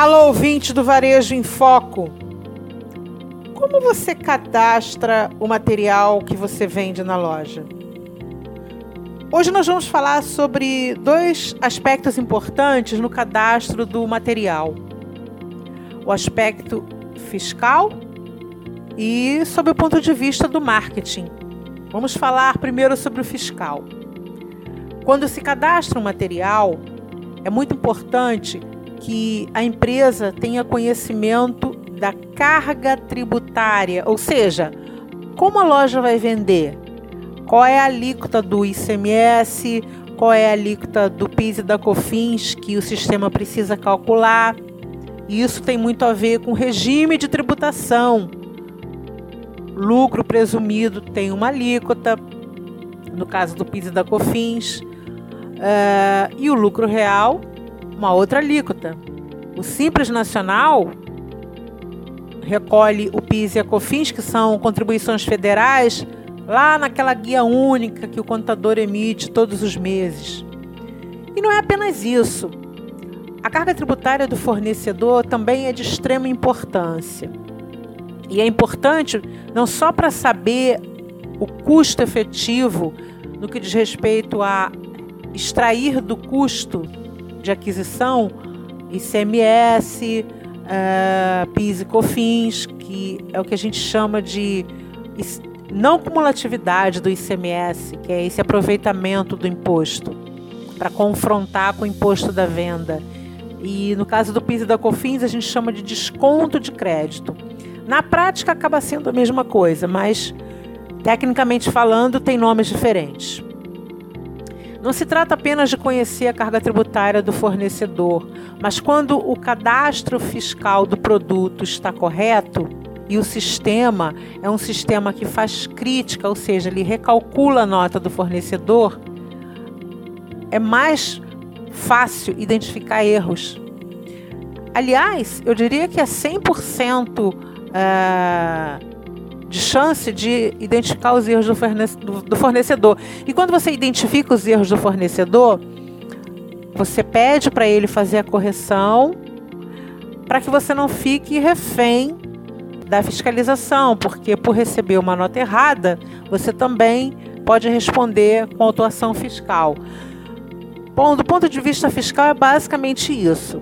Alô, ouvinte do Varejo em Foco. Como você cadastra o material que você vende na loja? Hoje nós vamos falar sobre dois aspectos importantes no cadastro do material: o aspecto fiscal e sob o ponto de vista do marketing. Vamos falar primeiro sobre o fiscal. Quando se cadastra um material, é muito importante que a empresa tenha conhecimento da carga tributária, ou seja, como a loja vai vender, qual é a alíquota do ICMS, qual é a alíquota do PIS e da COFINS que o sistema precisa calcular. Isso tem muito a ver com regime de tributação. Lucro presumido tem uma alíquota, no caso do PIS e da COFINS, uh, e o lucro real uma outra alíquota. O Simples Nacional recolhe o PIS e a COFINS, que são contribuições federais, lá naquela guia única que o contador emite todos os meses. E não é apenas isso. A carga tributária do fornecedor também é de extrema importância. E é importante não só para saber o custo efetivo no que diz respeito a extrair do custo de aquisição, ICMS, uh, eh, PIS e COFINS, que é o que a gente chama de não cumulatividade do ICMS, que é esse aproveitamento do imposto, para confrontar com o imposto da venda. E no caso do PIS e da COFINS, a gente chama de desconto de crédito. Na prática, acaba sendo a mesma coisa, mas tecnicamente falando, tem nomes diferentes. Não se trata apenas de conhecer a carga tributária do fornecedor, mas quando o cadastro fiscal do produto está correto e o sistema é um sistema que faz crítica, ou seja, ele recalcula a nota do fornecedor, é mais fácil identificar erros. Aliás, eu diria que é 100% uh, de chance de identificar os erros do fornecedor. E quando você identifica os erros do fornecedor, você pede para ele fazer a correção para que você não fique refém da fiscalização, porque por receber uma nota errada, você também pode responder com autuação fiscal. Bom, do ponto de vista fiscal é basicamente isso.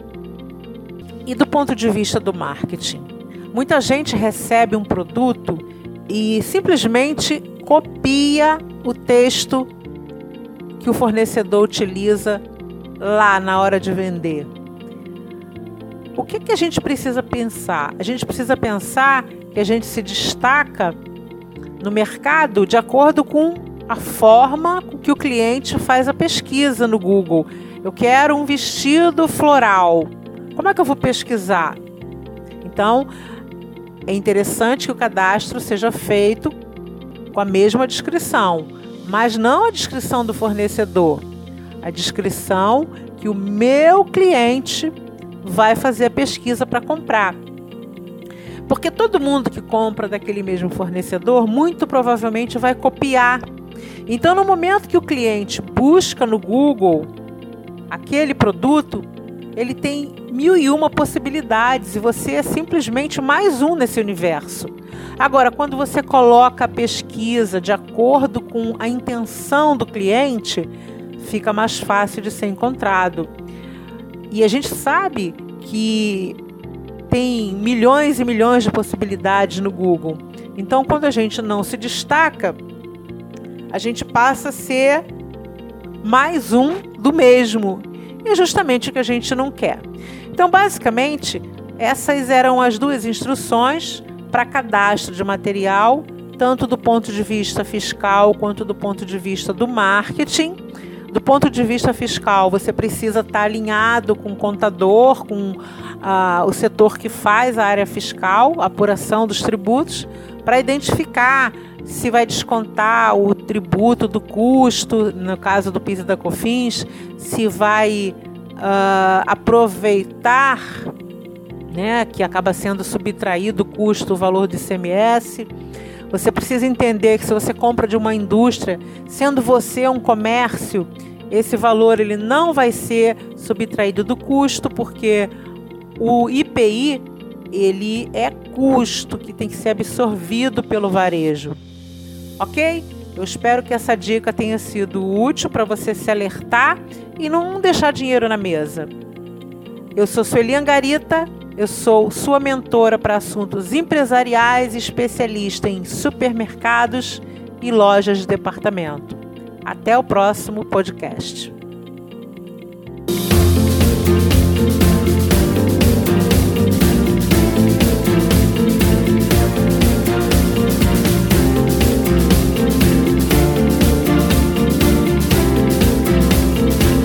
E do ponto de vista do marketing, muita gente recebe um produto e simplesmente copia o texto que o fornecedor utiliza lá na hora de vender. O que, que a gente precisa pensar? A gente precisa pensar que a gente se destaca no mercado de acordo com a forma que o cliente faz a pesquisa no Google. Eu quero um vestido floral. Como é que eu vou pesquisar? Então, é interessante que o cadastro seja feito com a mesma descrição, mas não a descrição do fornecedor, a descrição que o meu cliente vai fazer a pesquisa para comprar. Porque todo mundo que compra daquele mesmo fornecedor, muito provavelmente vai copiar. Então, no momento que o cliente busca no Google aquele produto, ele tem mil e uma possibilidades e você é simplesmente mais um nesse universo. Agora, quando você coloca a pesquisa de acordo com a intenção do cliente, fica mais fácil de ser encontrado. E a gente sabe que tem milhões e milhões de possibilidades no Google. Então, quando a gente não se destaca, a gente passa a ser mais um do mesmo é justamente o que a gente não quer. Então, basicamente, essas eram as duas instruções para cadastro de material, tanto do ponto de vista fiscal quanto do ponto de vista do marketing. Do ponto de vista fiscal, você precisa estar alinhado com o contador, com ah, o setor que faz a área fiscal, a apuração dos tributos, para identificar se vai descontar o tributo do custo, no caso do PIS e da COFINS, se vai uh, aproveitar, né, que acaba sendo subtraído o custo, o valor do ICMS. Você precisa entender que se você compra de uma indústria, sendo você um comércio, esse valor ele não vai ser subtraído do custo, porque o IPI ele é custo que tem que ser absorvido pelo varejo. Ok? Eu espero que essa dica tenha sido útil para você se alertar e não deixar dinheiro na mesa. Eu sou Sueli Angarita, eu sou sua mentora para assuntos empresariais e especialista em supermercados e lojas de departamento. Até o próximo podcast.